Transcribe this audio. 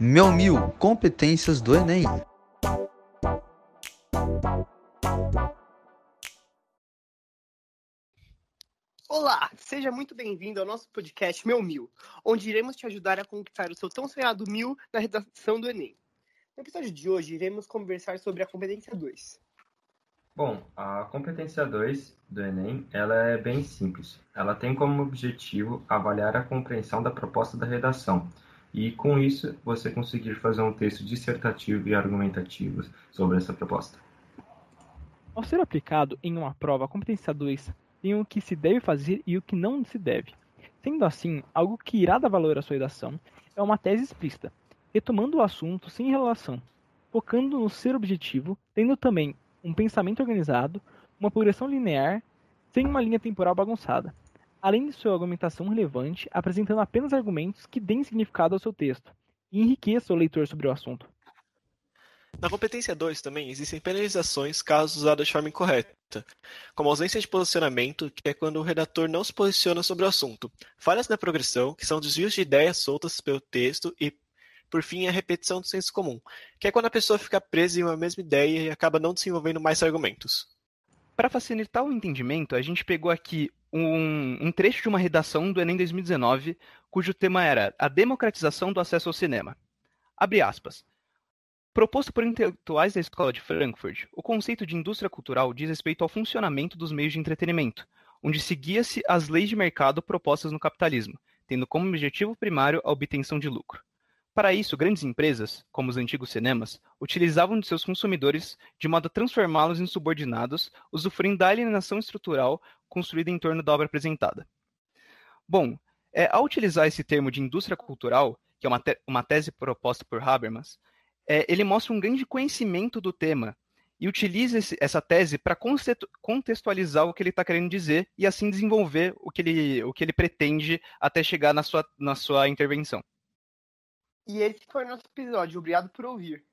Meu mil competências do Enem. Olá, seja muito bem-vindo ao nosso podcast Meu Mil, onde iremos te ajudar a conquistar o seu tão sonhado mil na redação do Enem. No episódio de hoje, iremos conversar sobre a competência 2. Bom, a competência 2 do Enem, ela é bem simples. Ela tem como objetivo avaliar a compreensão da proposta da redação e, com isso, você conseguir fazer um texto dissertativo e argumentativo sobre essa proposta. Ao ser aplicado em uma prova, a competência 2 tem o que se deve fazer e o que não se deve. Sendo assim, algo que irá dar valor à sua redação é uma tese explícita, retomando o assunto sem relação, focando no ser objetivo, tendo também um pensamento organizado, uma progressão linear, sem uma linha temporal bagunçada, além de sua argumentação relevante, apresentando apenas argumentos que deem significado ao seu texto e enriqueça o leitor sobre o assunto. Na competência 2 também existem penalizações caso usada de forma incorreta, como ausência de posicionamento, que é quando o redator não se posiciona sobre o assunto, falhas na progressão, que são desvios de ideias soltas pelo texto e por fim, a repetição do senso comum, que é quando a pessoa fica presa em uma mesma ideia e acaba não desenvolvendo mais argumentos. Para facilitar o entendimento, a gente pegou aqui um, um, trecho de uma redação do Enem 2019, cujo tema era a democratização do acesso ao cinema. Abre aspas. Proposto por intelectuais da Escola de Frankfurt, o conceito de indústria cultural diz respeito ao funcionamento dos meios de entretenimento, onde seguia-se as leis de mercado propostas no capitalismo, tendo como objetivo primário a obtenção de lucro. Para isso, grandes empresas, como os antigos cinemas, utilizavam de seus consumidores de modo a transformá-los em subordinados, usufruindo da alienação estrutural construída em torno da obra apresentada. Bom, é, ao utilizar esse termo de indústria cultural, que é uma, te uma tese proposta por Habermas, é, ele mostra um grande conhecimento do tema e utiliza esse, essa tese para contextualizar o que ele está querendo dizer e assim desenvolver o que ele, o que ele pretende até chegar na sua, na sua intervenção. E esse foi o nosso episódio. Obrigado por ouvir.